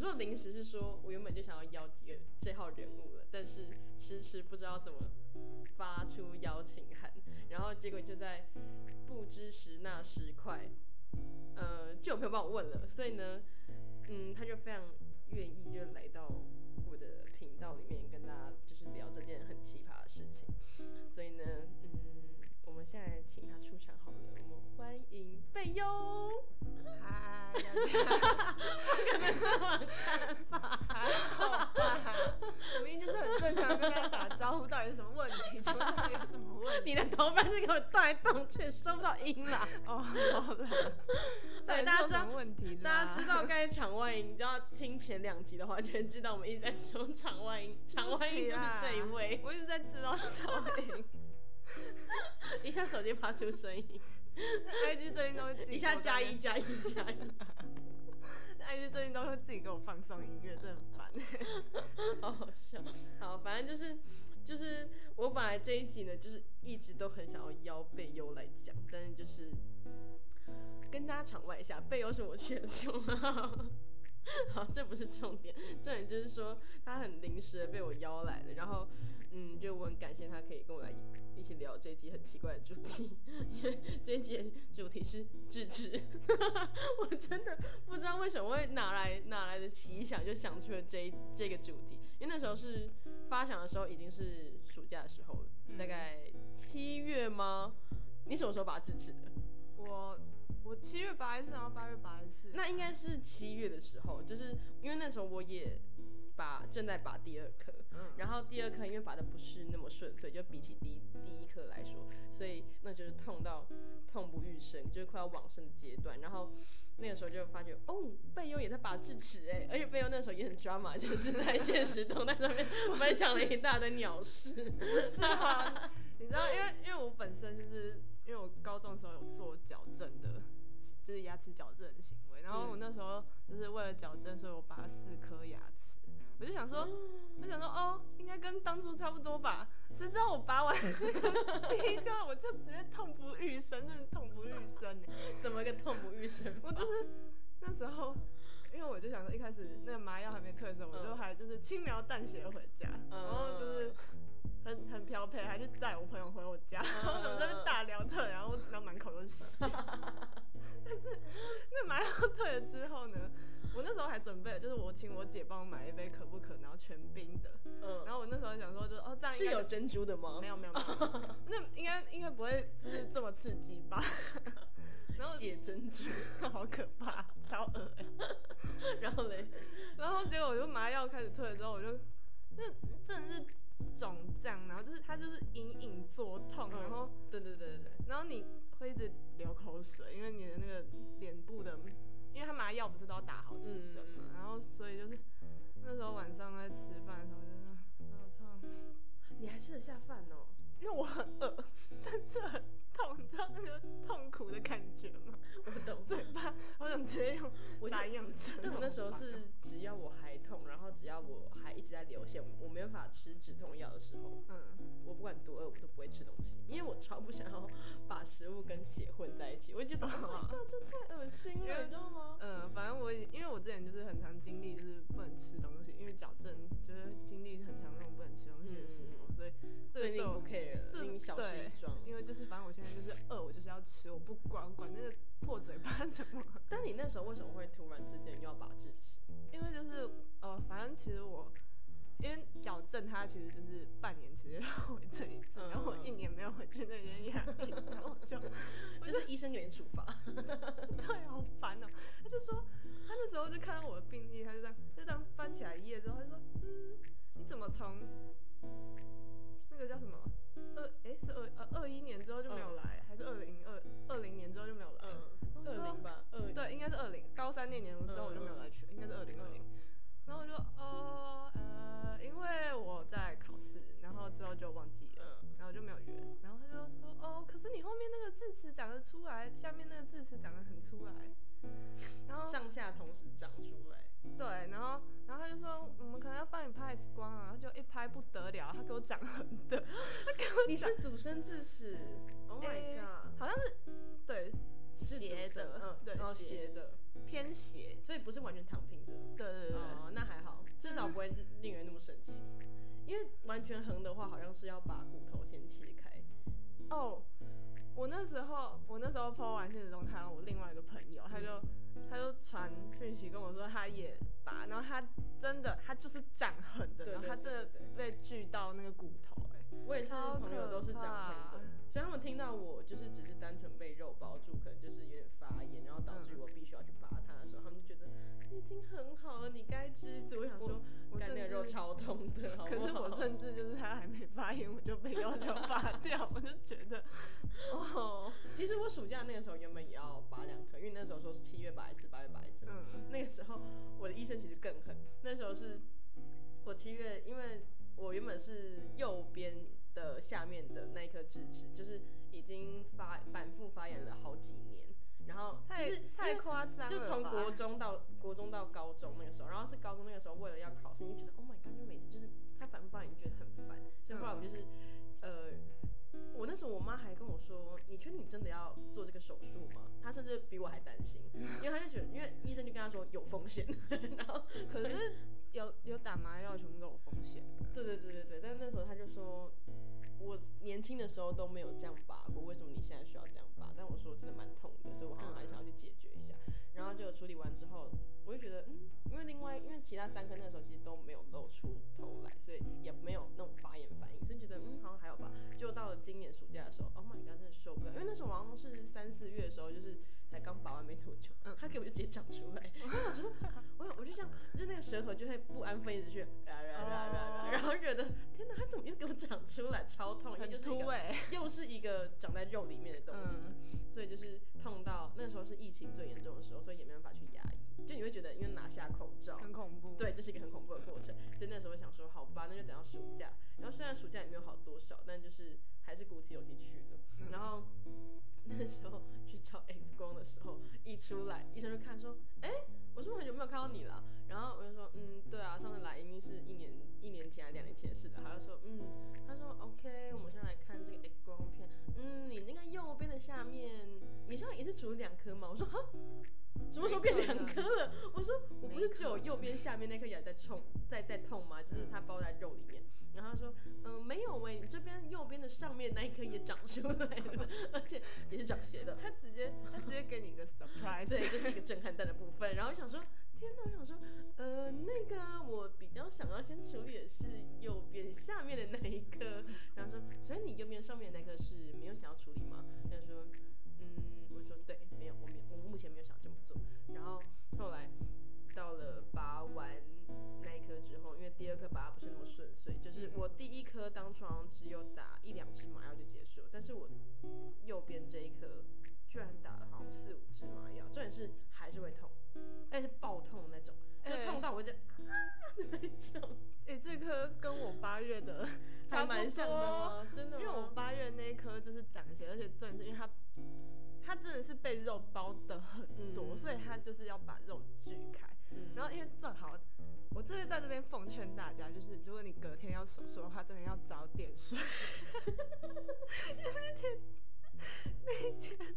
说临时是说我原本就想要邀几个这号人物了，但是迟迟不知道怎么发出邀请函，然后结果就在不知时那时快，呃，就有朋友帮我问了，所以呢，嗯，他就非常愿意就来到我的频道里面跟大家就是聊这件很奇葩的事情，所以呢，嗯，我们现在请他出场好了，我们欢迎贝优。嗨，大家可能这么看法，还好吧？我明明就是很正常地跟大家打招呼，到底是什么问题？请问到底有什么问题？你的头发是给我动来动去，收不到音啦。哦，好了，对，大家知道问题？大家知道刚才场外音，你知道听前两集的话，就会知道我们一直在说场外音，场外音就是这一位。我一直在知道场外音，一下手机发出声音，IG 最近都会自己一下加一加一加一，IG 最近都会自己给我放送音乐，真的很烦，好好笑。好，反正就是就是我本来这一集呢，就是一直都很想要邀贝优来讲，但是就是跟大家场外一下，贝优是我选中。好，这不是重点，重点就是说他很临时的被我邀来的，然后嗯，就我很感谢他可以跟我来一起聊这一集很奇怪的主题，因 为这一集主题是智齿，我真的不知道为什么会哪来哪来的奇想，就想出了这这个主题，因为那时候是发想的时候已经是暑假的时候了，大概七月吗？你什么时候拔智齿的？我。我七月拔一次，然后八月拔一次。那应该是七月的时候，就是因为那时候我也拔，正在拔第二颗。嗯。然后第二颗因为拔的不是那么顺，所以就比起第第一颗来说，所以那就是痛到痛不欲生，就是快要往生的阶段。然后那个时候就发觉，哦，贝优也在拔智齿哎，而且贝优那时候也很抓马，就是在现实动态上面 分享了一大堆鸟事。是啊，你知道，因为因为我本身就是。因为我高中的时候有做矫正的，就是牙齿矫正的行为。然后我那时候就是为了矫正，所以我拔了四颗牙齿。我就想说，我想说，哦，应该跟当初差不多吧。谁知道我拔完 第一个，我就直接痛不欲生，真的痛不欲生。怎么个痛不欲生？我就是那时候，因为我就想说，一开始那个麻药还没退的时候，我就还就是轻描淡写回家，然后就是。很很漂配，还是载我朋友回我家，然 后我们在那边大聊特聊，然后然后满口都是血。但是那麻药退了之后呢，我那时候还准备，就是我请我姐帮我买一杯可不可，然后全冰的。嗯。然后我那时候想说，就哦这样。是有珍珠的吗？没有没有没有。那应该应该不会就是这么刺激吧？然后血珍珠，好可怕，超恶然后嘞，然后结果我就麻药开始退了之后，我就那真的是。肿胀，然后就是它就是隐隐作痛，然后对对对对对，然后你会一直流口水，因为你的那个脸部的，因为他麻药不是都要打好几针嘛，然后所以就是那时候晚上在吃饭的时候就是好痛，你还吃得下饭哦？因为我很饿，但是很痛，你知道那个痛苦的感觉吗？我懂，嘴巴我想直接用打营养针。但我那时候是只要我还痛，然后只要我还一直在流血，我没办法吃止痛药的时候，嗯，我不管多饿我都不会吃东西，因为我超不想要把食物跟血混在一起，我觉得 这太恶心了，你知道吗？嗯，反正我因为我之前就是很常经历就是不能吃东西，因为矫正就是经历很长那种不能吃东西的时候，所以最近不 care。这小事一桩，因为就是反正我现在就是饿，我就是要吃，我不管管那个破嘴巴怎么。但你那时候为什么会突然之间要拔智齿？因为就是呃，反正其实我因为矫正它其实就是半年其实要回诊一次，然后我一年没有回去那边牙医，然后就 就是医生给你处罚，对，好烦哦。他就说他那时候就看到我的病历，他就这样就这样翻起来一页之后，他就说嗯，你怎么从。那个叫什么？二哎是二呃二一年之后就没有来，长得出来，下面那个智齿长得很出来，然后上下同时长出来。对，然后，然后他就说，我们可能要帮你拍 X 光啊，然后就一拍不得了，他给我长横的，他给我你是祖生智齿，Oh my god，好像是，对，斜的，嗯，对，斜的，偏斜，所以不是完全躺平的。对对对，哦，那还好，至少不会令人那么生气。因为完全横的话，好像是要把骨头先切开。哦，我那时候，我那时候 po 完现实中看到我另外一个朋友，他就他就传讯息跟我说，他也拔，然后他真的，他就是长痕的，然后他真的被锯到那个骨头，哎，我也是朋友都是长痕的，所以他们听到我就是只是单纯被肉包住，可能就是有点发炎，然后导致我必须要去拔它的时候，他们已经很好了，你该知足。我想说，干那个肉超痛的，好可是我甚至就是他还没发炎，我就被要求拔掉，我就觉得，哦，其实我暑假那个时候原本也要拔两颗，因为那时候说是七月拔一次，八月拔一次。嗯，那个时候我的医生其实更狠，那时候是我七月，因为我原本是右边的下面的那一颗智齿，就是已经发反复发炎了好几年。然后就是太夸张就从国中到国中到高中那个时候，然后是高中那个时候，为了要考试，你就觉得 Oh my God，就每次就是他反复发言，你觉得很烦。所以后来我就是，呃，我那时候我妈还跟我说，你确定你真的要做这个手术吗？她甚至比我还担心，因为她就觉得，因为医生就跟她说有风险。然后可是有有打麻药，全部都有风险。年轻的时候都没有这样拔过，为什么你现在需要这样拔？但我说真的蛮痛的，所以我好像还想要去解决一下。然后就处理完之后，我就觉得，嗯，因为另外因为其他三颗那个时候其实都没有露出头来，所以也没有那种发炎反应，所以觉得嗯好像还有吧。就到了今年暑假的时候，Oh my god，真的受不了，因为那时候好像是三四月的时候，就是才刚拔完没多久，他给我就直接长出来。我说，我我就这样，就那个舌头就会不安分一直去，然后觉得天哪，它怎么又给我长出来，超痛，因为就是一个又是一个长在肉里面的东西，所以就是痛到那时候是疫情最严重的时候，所以也没办法去压抑，就你会觉得因为拿下口罩很恐怖，对，这是一个很恐怖的过程。所以那时候想说，好吧，那就等到暑假。然后虽然暑假也没有好多少，但就是还是鼓起勇气去了。然后 那时候去照 X 光的时候，一出来医生就看说，哎，我是不是很久没有看到你了？然后我就说，嗯，对啊，上次来一定是一年一年前还是两年前的事了。他就说，嗯，他说 OK，我们现在来看这个 X 光片。嗯，你那个右边的下面，你上也是除了两颗吗？我说，哈，什么时候变两颗了？我说，我不是只有右边下面那颗牙在痛，在在痛吗？就是它包在肉里面。然后他说，嗯，没有喂，你这边右边的上面那一颗也长出来了，而且也是长斜的。他直接他直接给你一个 surprise，对，这是一个震撼弹的部分。然后我想说，天哪，我想说，呃，那个我比较想要先处理的是右边下面的那一颗。然后说，所以你右边上面那颗是没有想要处理吗？他说，后后来到了拔完那一颗。之后，因为第二颗拔不是那么顺遂，就是我第一颗当床只有打一两支麻药就结束，但是我右边这一颗居然打了好像四五支麻药，重点是还是会痛，而且是爆痛那种，就痛到我就那种。哎，这颗跟我八月的还蛮像的吗？真的，因为我八月那一颗就是长血，而且重点是因为它它真的是被肉包的很多，所以它就是要把肉锯开，然后因为正好。我这是在这边奉劝大家，就是如果你隔天要手术的话，真的要早点睡。那天那天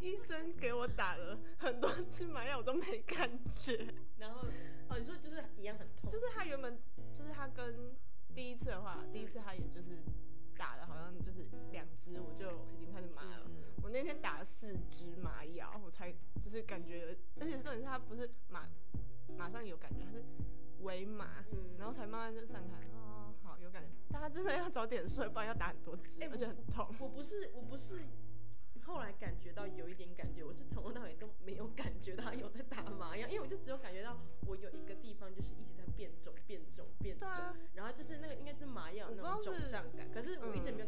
医生给我打了很多次麻药，我都没感觉。然后哦，你说就是一样很痛，就是他原本就是他跟第一次的话，第一次他也就是打了好像就是两只，我就已经开始麻了。我那天打了四支麻药，我才就是感觉，而且重点是他不是马。马上有感觉，它是微麻，然后才慢慢就散开。哦，好有感觉。大家真的要早点睡，不然要打很多支，而且很痛。我不是，我不是，后来感觉到有一点感觉，我是从头到尾都没有感觉到有在打麻药，因为我就只有感觉到我有一个地方就是一直在变肿、变肿、变肿，然后就是那个应该是麻药那种肿胀感，可是我一直没有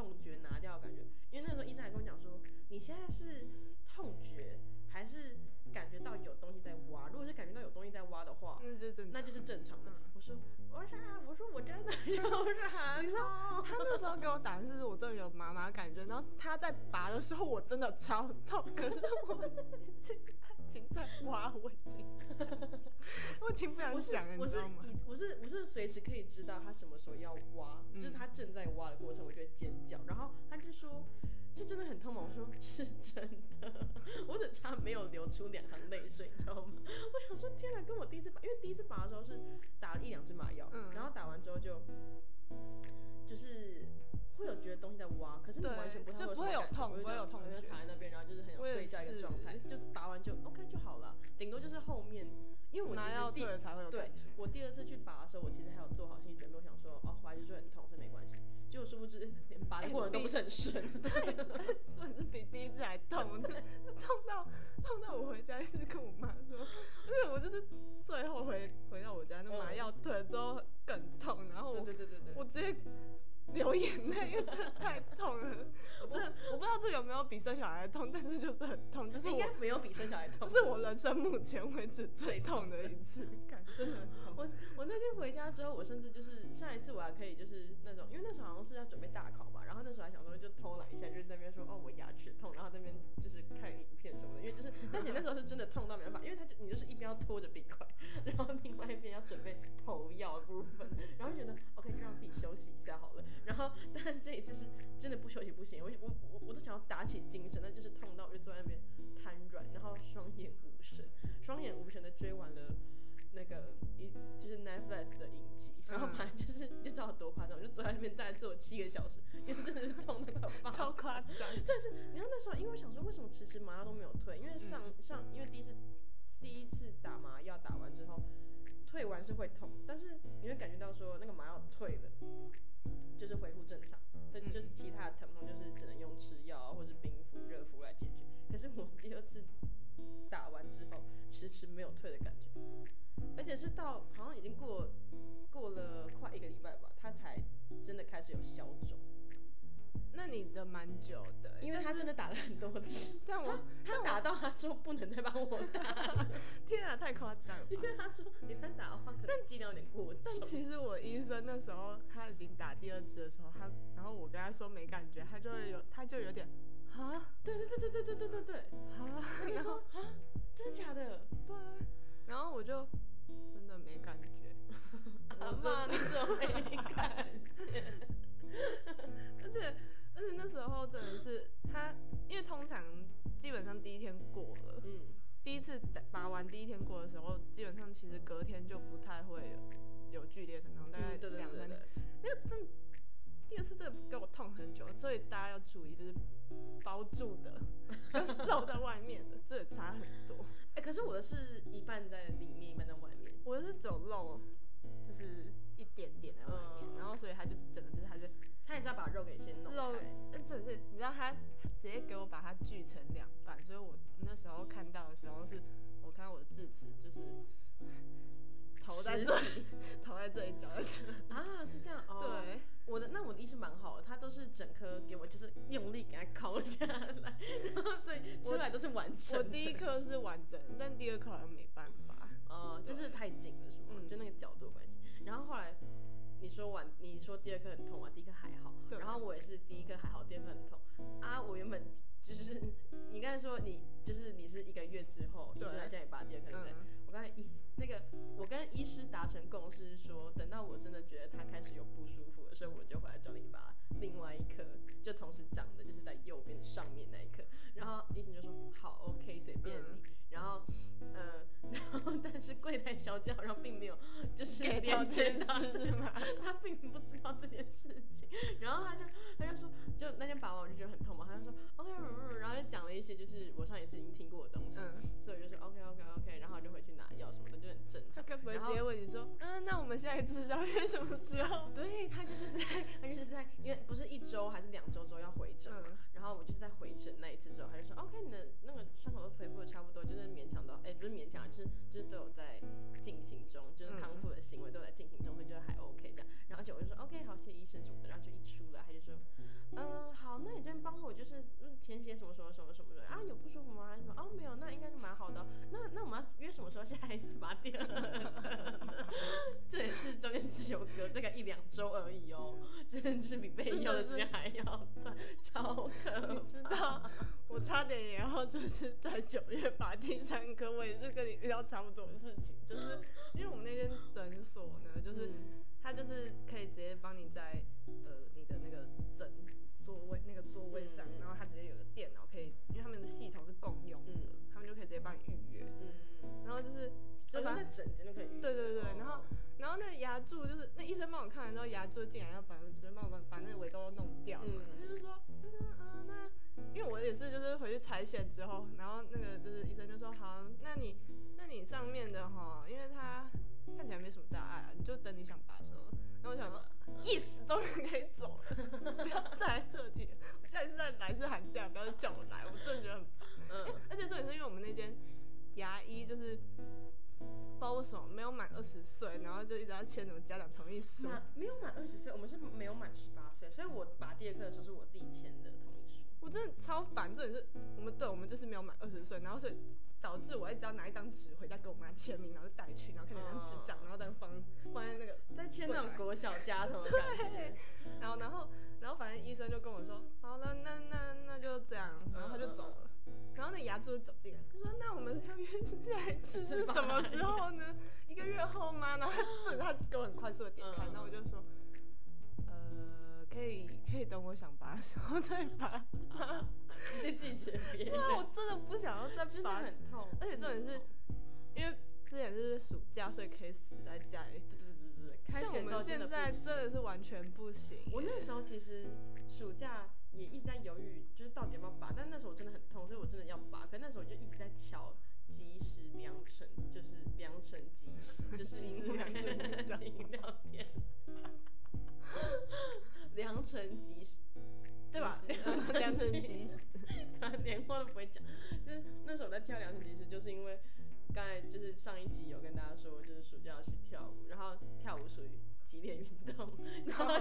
痛觉拿掉的感觉。因为那时候医生还跟我讲说，你现在是痛觉。还是感觉到有东西在挖。如果是感觉到有东西在挖的话，那就正那就是正常的。我说我说我说我真的有啥？你知道他那时候给我打的是我真的有麻麻感觉，然后他在拔的时候我真的超痛，可是我已经经在挖，我已经，我已经不想讲了，你知道吗？我是我是随时可以知道他什么时候要挖，就是他正在挖的过程，我就会尖叫。然后他就说：“是真的很痛吗？”我说：“是真的。”我只差没有流出两行泪水，你知道吗？我想说，天哪，跟我第一次拔，因为第一次拔的时候是打了一两支麻药，然后打完之后就可是你完全不就不会有痛，不会有痛，就躺在那边，然后就是很想睡觉一个状态，就拔完就 OK 就好了，顶多就是后面。因为我其实第对我第二次去拔的时候，我其实还有做好心理准备，我想说哦，怀疑是很痛，所以没关系。结果殊不知连拔的过程都不是很顺，对，真的是比第一次还痛，是是痛到痛到我回家一直跟我妈说，而且我就是最后回回到我家，那麻药退了之后更痛，然后我对对对对，我直接。流眼泪，因为真的太痛了。我真的我不知道这有没有比生小孩痛，但是就是很痛，就是应该没有比生小孩痛。这是我人生目前为止最痛的一次，感真的很痛。我我那天回家之后，我甚至就是上一次我还可以就是那种，因为那时候好像是要准备大考吧，然后那时候还想说就偷懒一下，就是那边说哦我牙齿痛，然后那边就是看影片什么的，因为就是，但是那时候是真的痛到没办法，因为他就你就是一边要拖着冰块，然后另外一边要准备投药后，但这一次是真的不休息不行，我我我我都想要打起精神，那就是痛到我就坐在那边瘫软，然后双眼无神，双眼无神的追完了那个一就是 Netflix 的影集，然后反正就是就知道多夸张，我就坐在那边大概坐了七个小时，因为真的是痛到爆，超夸张。就是你知道那时候，因为我想说为什么迟迟麻药都没有退，因为上上因为第一次第一次打麻药打完之后退完是会痛，但是你会感觉到说那个麻药退了。就是恢复正常，所以就是其他的疼痛就是只能用吃药啊，或者冰敷、热敷来解决。可是我第二次打完之后，迟迟没有退的感觉，而且是到好像已经过过了快一个礼拜吧，它才真的开始有消肿。那你的蛮久的，因为他真的打了很多次，但我 他打到他说不能再帮我打，天啊，太夸张了！因为他说你再打的话，可能剂量有点过重。但其实我医生那时候他已经打第二支的时候，他然后我跟他说没感觉，他就会有他就有点啊，对对对对对对对对对，啊，你说啊，真的假的？对，然后我就真的没感觉，阿妈你怎么没感觉？而且。但是那时候真的是他，因为通常基本上第一天过了，嗯，第一次拔完第一天过的时候，基本上其实隔天就不太会有剧烈疼痛，大概两三天。那个真第二次真的给我痛很久，所以大家要注意，就是包住的跟露在外面的，这也差很多。哎，可是我的是一半在里面，一半在外面，我的是走露，就是一点点在外面，然后所以它就是整个就是它就。他也是要把肉给先弄开，嗯，真的是，你知道他直接给我把它锯成两半，所以我那时候看到的时候是，我看到我的智齿就是 头在这里，头在这里，脚在这里啊，是这样哦。对，我的那我的医生蛮好的，他都是整颗给我，就是用力给它抠下来，然后所以出来都是完整。我第一颗是完整，但第二颗好像没办法，哦，就是太紧了，是吗？就那个角度关系。然后后来。你说完，你说第二颗很痛啊，第一颗还好，然后我也是第一颗还好，第二颗很痛啊。我原本就是你刚才说你就是你是一个月之后医生来叫你拔第二颗，对不对？我刚才医那个我跟医师达成共识，说等到我真的觉得他开始有不舒服的时候，我就回来找你拔另外一颗，就同时长的就是在右边的上面那一颗。然后医生就说好，OK，随便你。然后。嗯，然后但是柜台小姐好像并没有就是了解到是吗？她并不知道这件事情，然后她就她就说，就那天拔完我就觉得很痛嘛，她就说 OK，然后就讲了一些就是我上一次已经听过的东西，所以我就说 OK OK OK，然后就回去拿正常。他不会直接问你说，嗯，那我们下一次要约什么时候？对他就是在他就是在因为不是一周还是两周之后要回诊，然后我就是在回诊那一次之后，他就说 OK，你的那个伤口都恢复的差不多，就是勉强到哎。不是勉强，就是就是都有在进行中，就是康复的行为都在进行中，所以就还 OK 这样。然后就我就说 OK 好，谢谢医生什么的。然后就嗯好，那你这边帮我就是嗯填写什么什么什么什么的啊，有不舒服吗？什么哦没有，那应该是蛮好的。那那我们要约什么时候下一次拔第二？这也是中间只有隔大概一两周而已哦，甚至比备用的时间还要短，超可你知道，我差点也要就是在九月拔第三颗，我也是跟你遇到差不多的事情，就是因为我们那间诊所呢，就是它就是可以直接帮你在呃你的那个诊看完之后，牙柱竟然要把就帮我把把那个尾都弄掉嘛，他就说嗯嗯那。因为我也是，就是回去采血之后，然后那个就是医生就说，好，那你那你上面的哈，因为它看起来没什么大碍啊，你就等你想拔的时候。然后我想说，yes，终于可以走了，不要再来这里，下一次再来是寒假，不要再叫我来，我真的觉得很烦。嗯，而且这也是因为我们那间牙医就是。包什么没有满二十岁，然后就一直要签什么家长同意书。没有满二十岁，我们是没有满十八岁，所以我拔第二颗的时候是我自己签的同意书。我真的超烦，这里是我们对，我们就是没有满二十岁，然后所以导致我一直要拿一张纸回家给我妈签名，然后就带去，然后看那张纸张，然后再放放在那个在签那种国小家童的感觉。然后然后然后反正医生就跟我说，好了，那那那就这样，然后他就走了。然后那牙柱走进来，他说：“那我们要约下一次是什么时候呢？一个月后吗？”然后这他给我很快速的点开，然后我就说：“呃，可以可以等我想拔的时候再拔。”直接拒绝别人。哇，我真的不想要再拔，很痛。而且重点是，因为之前是暑假，所以可以死在家里。对对对对对，开学之后现在真的是完全不行。我那时候其实暑假。也一直在犹豫，就是到底要不要拔。但那时候我真的很痛，所以我真的要拔。可那时候我就一直在瞧即时良辰，就是良辰吉时，就是良辰吉时饮料店。良辰吉时，对吧？良辰吉时，他连话都不会讲。就 是那时候我在跳良辰吉时，就是因为刚才就是上一集有跟大家说，就是暑假要去跳舞，然后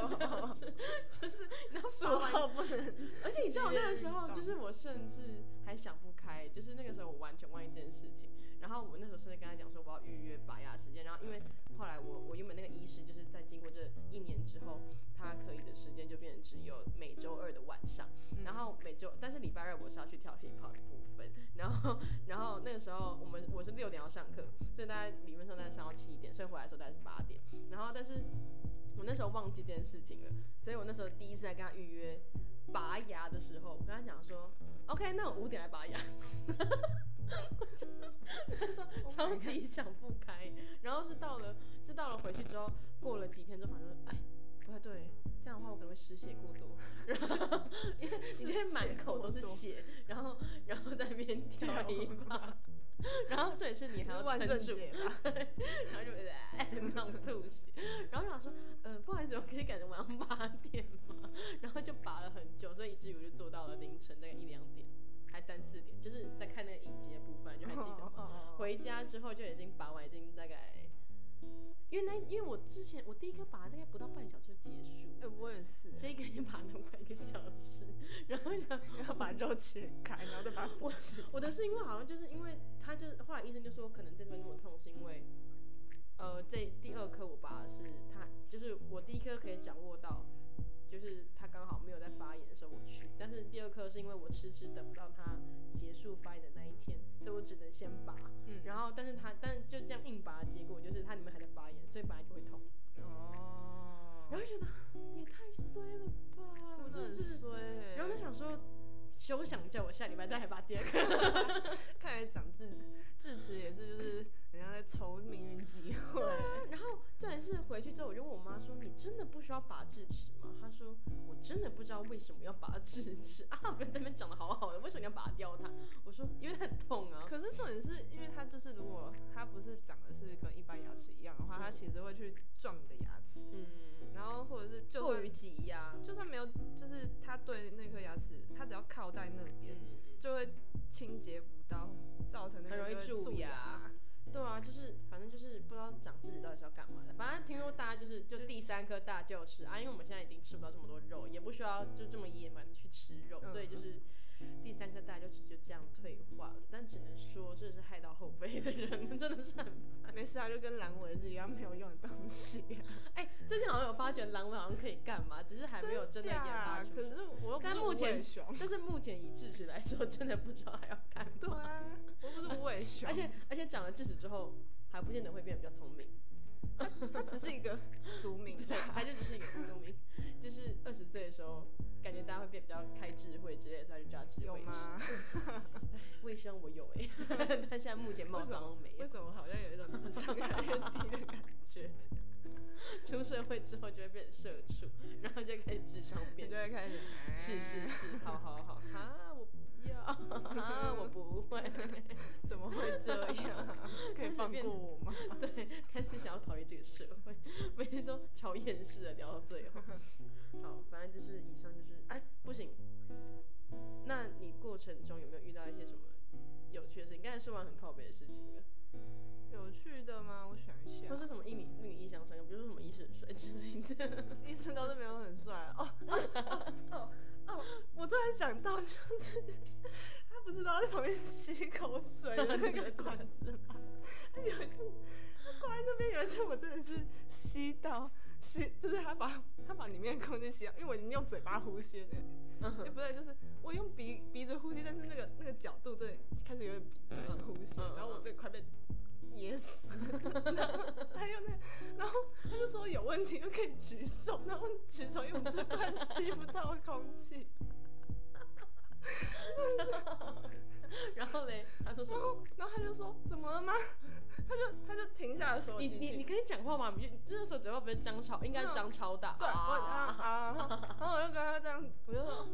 就是 就是，然后说完不能，而且你知道那个时候，就是我甚至还想不开，就是那个时候我完全忘记这件事情。然后我那时候甚至跟他讲说我要预约拔牙时间，然后因为后来我我原本那个医师就是在经过这一年之后，他可以的时间就变成只有每周二的晚上，然后每周但是礼拜二我是要去跳 hip hop 的部分，然后然后那个时候我们我是六点要上课，所以大家理论上大家上到七点，所以回来的时候大概是八点，然后但是。我那时候忘记这件事情了，所以我那时候第一次在跟他预约拔牙的时候，我跟他讲说，OK，那我五点来拔牙。他说 超级想不开，然后是到了是到了回去之后，过了几天之后，反正哎不太对，这样的话我可能会失血过多，然后因为你会满口都是血，然后然后在那边跳一把。然后这也是你还要撑住，对，然后就那种吐血，然后想说，呃，不好意思，我可以改成晚上八点吗？然后就拔了很久，所以以至于我就做到了凌晨大概一两点，还三四点，就是在看那个影集的部分，就还记得吗？回家之后就已经拔完，已经大概。因为那，因为我之前我第一颗拔大概不到半小时就结束，哎，我也是，这个已经拔了快一个小时，然后然后要把肉切开，然后再把它我我的是因为好像就是因为他就后来医生就说可能这边那么痛是因为，呃，这第二颗我拔的是他就是我第一颗可以掌握到。就是他刚好没有在发言的时候我去，但是第二颗是因为我迟迟等不到他结束发言的那一天，所以我只能先拔。嗯，然后但是他但就这样硬拔，结果就是他里面还在发炎，所以本来就会痛。哦。然后觉得也太衰了吧，我真的是衰。然后他想说，休想叫我下礼拜再来拔第二颗。看来长智智齿也是就是。人家在抽命运机会。对啊，然后这然是回去之后，我就问我妈说：“你真的不需要拔智齿真的不知道为什么要拔智齿啊，不是这边长得好好的，为什么你要拔掉它？”我说：“因为很痛啊。”可是重点是因为它就是如果它不是长的是跟一般牙齿一样的话，它其实会去撞你的牙齿。嗯。然后或者是就过于挤压，就算没有，就是它对那颗牙齿，它只要靠在那边，就会清洁不到，造成那个很容易蛀牙。对啊，就是反正就是不知道长智齿到底是要干嘛的。反正听说大家就是就第三颗大就吃啊，因为我们现在已经吃不到这么多肉，也不需要就这么野蛮的去吃肉，所以就是第三颗大臼齿就这样退化了。但只能说，这是害到后背的人，真的是很烦。没事啊，就跟阑尾是一样没有用的东西。哎，最近好像有发觉阑尾好像可以干嘛，只是还没有真的研发出。可是我但目前，但是目前以智齿来说，真的不知道还要干嘛。对啊，我不是无尾熊。而且而且长了智齿之后，还不见得会变得比较聪明。它只是一个俗名，对，他就只是一个俗名。就是二十岁的时候，感觉大家会变比较开智慧之类的，所以就叫智慧。有吗？卫生我有哎，但现在目前貌似没有。为什么好像有一种智商越来越低的感觉？出社会之后就会变社畜，然后就开始智商变，就会开始。是是是，好好好，哈，我不要，啊，我不会，怎么会这样？可以放过我吗？对，开始想要逃离这个社会，每天都超厌世的聊到最后。好，反正就是以上就是，哎，不行，那你过程中有没有遇到一些什么有趣的事情？刚才说完很靠背的事情了。有趣的吗？我想一下。或是什么令你令你印象深刻？比如说什么医生很帅之类的。医生倒是没有很帅哦。想到，就是他不知道在旁边吸口水的那个 管子吗？有一次他挂在那边，有一次我真的是吸到吸，就是他把他把里面的空气吸到，因为我已经用嘴巴呼吸了。也不对，就是我用鼻鼻子呼吸，但是那个那个角度对开始有点鼻子呼吸，然后我这快被。噎死，然后还有那，然后他就说有问题就可以举手，然后举手因为我这块吸不到空气，然后嘞，他说什么？然后他就说怎么了吗？他就他就停下来说，你你你可以讲话吗？你那时候嘴巴不是张超，应该是张超大。对，啊啊，然后我就跟他这样，我就说，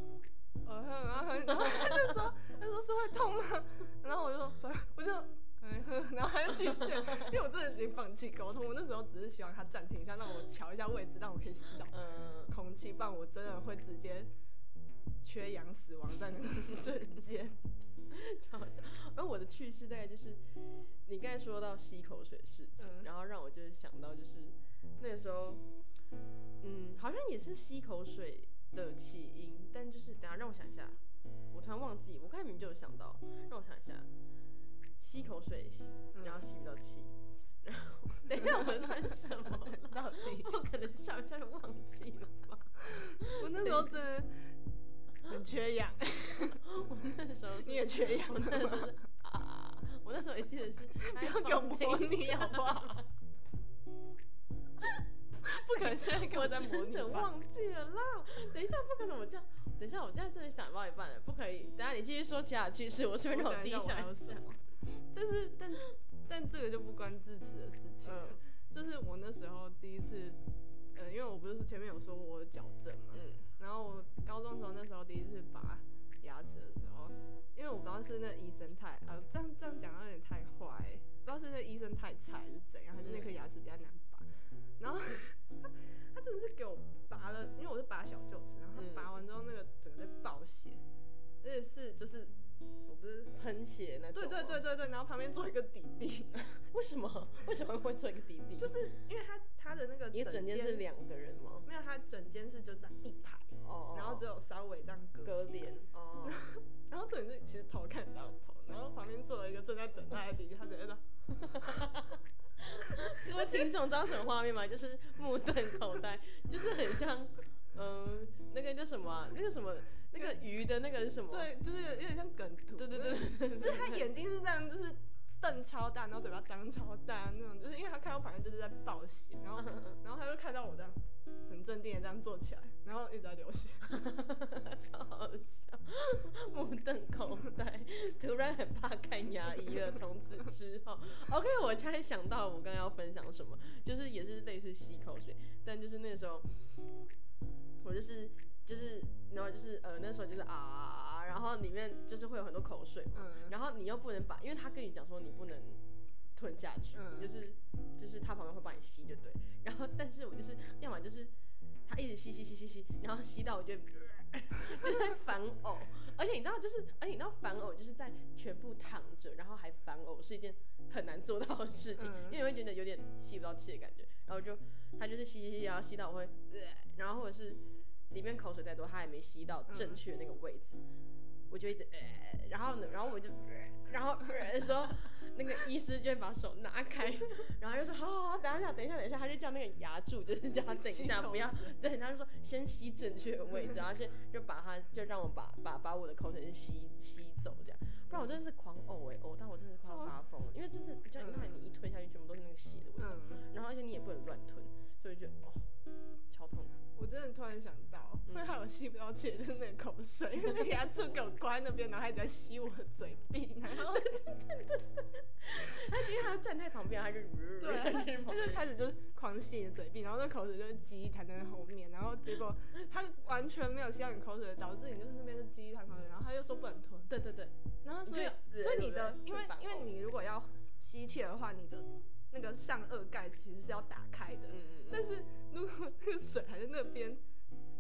呃，然后然后他就说，他说是会痛吗？然后我就说，我就。然后他就继续，因为我真的已经放弃沟通。我那时候只是希望他暂停一下，让我瞧一下位置，让我可以吸到空气，不然我真的会直接缺氧死亡在那个 瞬间。超笑。而我的趣事大概就是，你刚才说到吸口水的事情，然后让我就是想到就是那个时候，嗯，好像也是吸口水的起因，但就是等下让我想一下，我突然忘记，我刚才明明就有想到，让我想一下。吸口水，然后吸不到气，然后等一下我在什么？到底我可能笑一下就忘记了吧？我那时候真的很缺氧。我那时候你也缺氧。我那时候是啊，我那时候也记得是 不要给我模拟好不好？不可能现在给我在模拟我忘记了啦。等一下，不可能我这样。等一下，我在这里想到一半了，不可以。等下你继续说其他趣事，我顺便让我第一想一想。但是，但但这个就不关智齿的事情了。就是我那时候第一次，嗯，因为我不是前面有说过我的矫正嘛，嗯，然后我高中时候那时候第一次拔牙齿的时候，因为我不知道是那医生太，呃，这样这样讲有点太坏，不知道是那医生太菜还是怎样，还是那颗牙齿比较难拔。然后他 他真的是给我拔了，因为我是拔小臼齿，然后拔完之后那个整个在爆血，而且是就是。我不是喷血那种，对对对对对，然后旁边做一个底地，为什么？为什么会做一个底地？就是因为他他的那个，你整间是两个人吗？没有，他整间是就在一排，哦，然后只有稍微这样隔隔点，哦，然后这里是其实头看到头，然后旁边坐了一个正在等待的弟弟，他直接说，各位听众知道什么画面吗？就是目瞪口呆，就是很像，嗯，那个叫什么？那个什么？那个鱼的那个是什么？对，就是有点像梗图。对对对，就是他眼睛是这样，就是瞪超大，然后嘴巴张超大那种，就是因为他看到旁边就是在爆血，然后然后他就看到我这样很镇定的这样坐起来，然后一直在流血，超好笑，目瞪口呆，突然很怕看牙医了。从此之后，OK，我才想到我刚刚要分享什么，就是也是类似吸口水，但就是那时候我就是就是。然后就是呃那时候就是啊，然后里面就是会有很多口水嘛，然后你又不能把，因为他跟你讲说你不能吞下去，就是就是他旁边会帮你吸就对，然后但是我就是要么就是他一直吸吸吸吸吸，然后吸到我就 就在反呕，而且你知道就是而且你知道反呕就是在全部躺着然后还反呕是一件很难做到的事情，因为你会觉得有点吸不到气的感觉，然后就他就是吸吸吸然后吸到我会，然后或者是。里面口水再多，他也没吸到正确的那个位置，我我就一直呃，然后呢，然后我就，然后的时候，那个医师就会把手拿开，然后就说好好好，等一下，等一下，等一下，他就叫那个牙柱，就是叫他等一下，不要，对，他就说先吸正确的位置，然后先就把他就让我把把把我的口水吸吸走这样，不然我真的是狂呕哎呕，但我真的快要发疯了，因为这是就因为你一吞下去，全部都是那个血的味道，然后而且你也不能乱吞，所以就哦。超痛苦！我真的突然想到，会害我吸不到气，就是那个口水，那个牙柱给我关在那边，然后还在吸我的嘴壁，然后对对对对对，他因为他站在旁边，他就对，他就开始就是狂吸你的嘴壁，然后那口水就是积弹在后面，然后结果他完全没有吸到你口水，导致你就是那边是积弹口水，然后他又说不能吞，对对对，然后所以所以你的，因为因为你如果要吸气的话，你的。那个上颚盖其实是要打开的，但是如果那个水还在那边，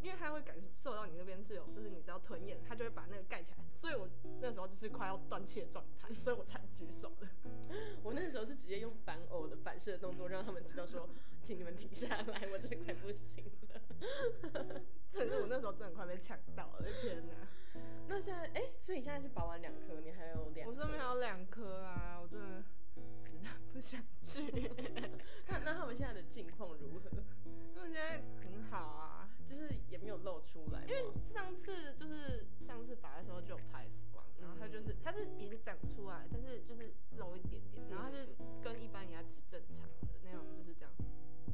因为它会感受到你那边是有，就是你是要吞咽，它就会把那个盖起来。所以我那时候就是快要断气的状态，所以我才举手的。我那时候是直接用反呕的反射动作，让他们知道说，请你们停下来，我真的快不行了。真的，我那时候真的快被呛到了，天哪！那现在，哎，所以你现在是拔完两颗，你还有两？我上面还有两颗啊，我真的。不想去。那那他们现在的境况如何？他们现在很好啊，就是也没有露出来。因为上次就是上次拔的时候就有拍死光，然后它就是它是已经长出来，但是就是露一点点，然后它是跟一般牙齿正常的那种，就是这样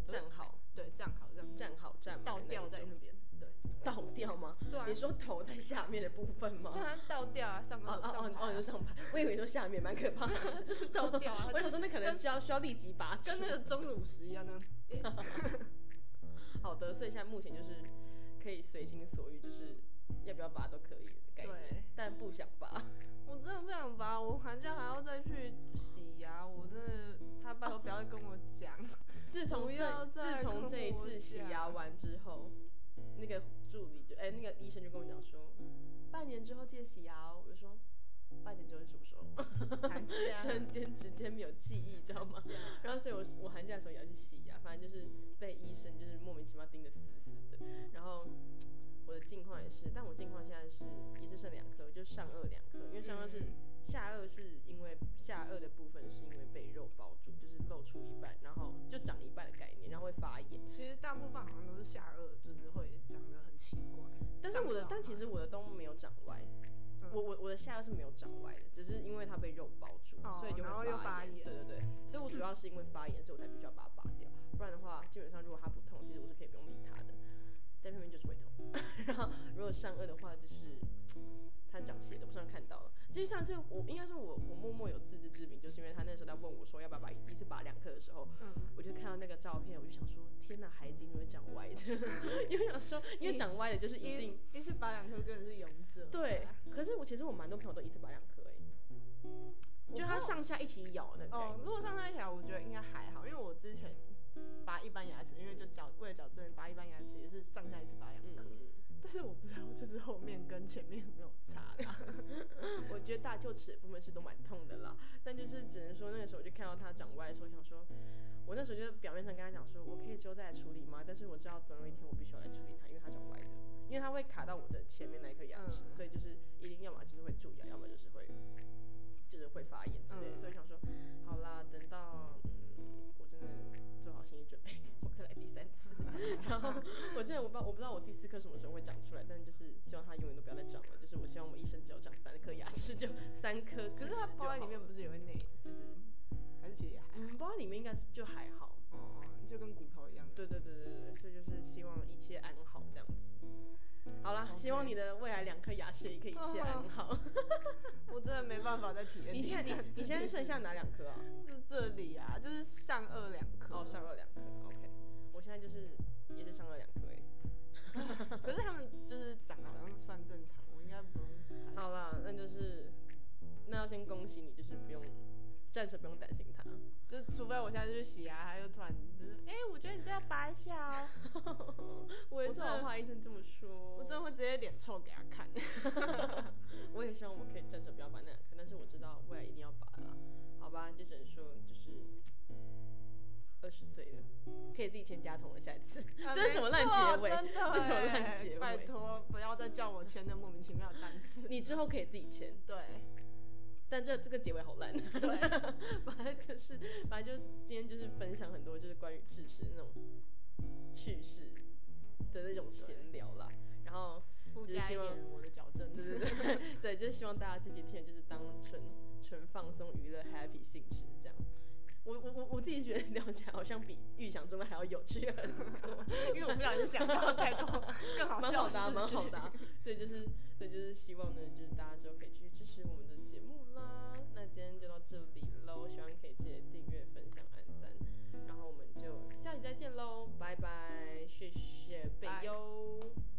站好，对，站好这样站好站倒吊在那边。倒掉吗？对啊。你说头在下面的部分吗？对啊，倒掉啊，上哦哦哦你说上排。我以为说下面蛮可怕的，就是倒掉啊。我想说那可能就要需要立即拔跟那个钟乳石一样的。好的，所以现在目前就是可以随心所欲，就是要不要拔都可以的概念，但不想拔。我真的不想拔，我寒假还要再去洗牙，我真的，他拜托不要跟我讲。自从这自从这一次洗牙完之后。那个助理就哎，那个医生就跟我讲说，半年之后记得洗牙哦。我就说，半年之后是什么时候？寒假。瞬间直接没有记忆，知道吗？然后所以我我寒假的时候也要去洗牙，反正就是被医生就是莫名其妙盯得死死的。然后我的近况也是，但我近况现在是也是剩两颗，就上颚两颗，因为上颚是下颚是因为下颚的部分是因为被肉包住，就是露出一半，然后就长一半的概念，然后会发炎。其实大部分好像都是下颚，就是会长得很。奇怪，但是我的，但其实我的都没有长歪，我我我的下颚是没有长歪的，只是因为它被肉包住，所以就会发炎。对对对，所以我主要是因为发炎，所以我才必须要把它拔掉，不然的话，基本上如果它不痛，其实我是可以不用理它的，但偏偏就是会痛。然后如果上颚的话，就是它长血的，我上看到了。其实上次我应该是我我默默有自知之明，就是因为他那时候在问我说要不要拔一次拔两颗的时候，嗯，我就看到那个照片，我就想说天哪，孩子怎么会长歪的？因为想说，因为长歪的就是一定一次拔两颗，真的是勇者。对，可是我其实我蛮多朋友都一次拔两颗哎，就他上下一起咬那个。哦，如果上下一起咬，我觉得应该还好，因为我之前拔一般牙齿，因为就矫为了矫正拔一般牙齿也是上下一次拔两颗。但是我不知道，就是后面跟前面有没有差啦。我觉得大臼齿部分是都蛮痛的啦，但就是只能说那个时候就看到它长歪的时候，想说，我那时候就表面上跟他讲说，我可以之后再来处理吗？但是我知道总有一天我必须要来处理它，因为它长歪的，因为它会卡到我的前面那一颗牙齿，所以就是一定要么就是会蛀牙，要么就是会就是会发炎之类的，所以想说，好啦，等到嗯，然后 我记得我不我不知道我第四颗什么时候会长出来，但就是希望它永远都不要再长了。就是我希望我一生只有长三颗牙齿，就三颗。可是它包在里面不是也会内，就是还是其实也还。嗯，包在里面应该是就还好。哦，就跟骨头一样。对对对对对，所以就是希望一切安好这样子。好了，希望你的未来两颗牙齿也可以一切安好。我真的没办法再体验。你现在你你现在剩下哪两颗啊？就是这里啊，就是上颚两颗。哦，上颚两颗。我现在就是也是上了两颗诶，可是他们就是长得好像算正常，我应该不用。好了，那就是那要先恭喜你，就是不用暂时不用担心他，就是除非我现在就去洗牙，他又突然就是哎，我觉得你这样拔一下哦。我也是好怕医生这么说，我真的会直接脸臭给他看。我也希望我可以暂时不要拔那两颗，但是我知道未来一定要拔了，好吧，就只能说就是。二十岁了，可以自己签家同了。下一次，这是什么烂结尾？真的，这什么烂结尾？拜托，不要再叫我签那莫名其妙的单词。你之后可以自己签。对。但这这个结尾好烂。对。反正就是，反正就今天就是分享很多就是关于智齿那种趣事的那种闲聊啦。然后就是希望我的矫正，对对对，对，就是希望大家这几天就是当纯纯放松娱乐 happy 性质这样。我我我我自己觉得聊起来好像比预想中的还要有趣很多，因为我不小心想到太多 更好笑的，蛮好的，所以就是所以，就是希望呢，就是大家之后可以继续支持我们的节目啦。那今天就到这里喽，希望可以记得订阅、分享、按赞，然后我们就下期再见喽，拜拜，谢谢北优。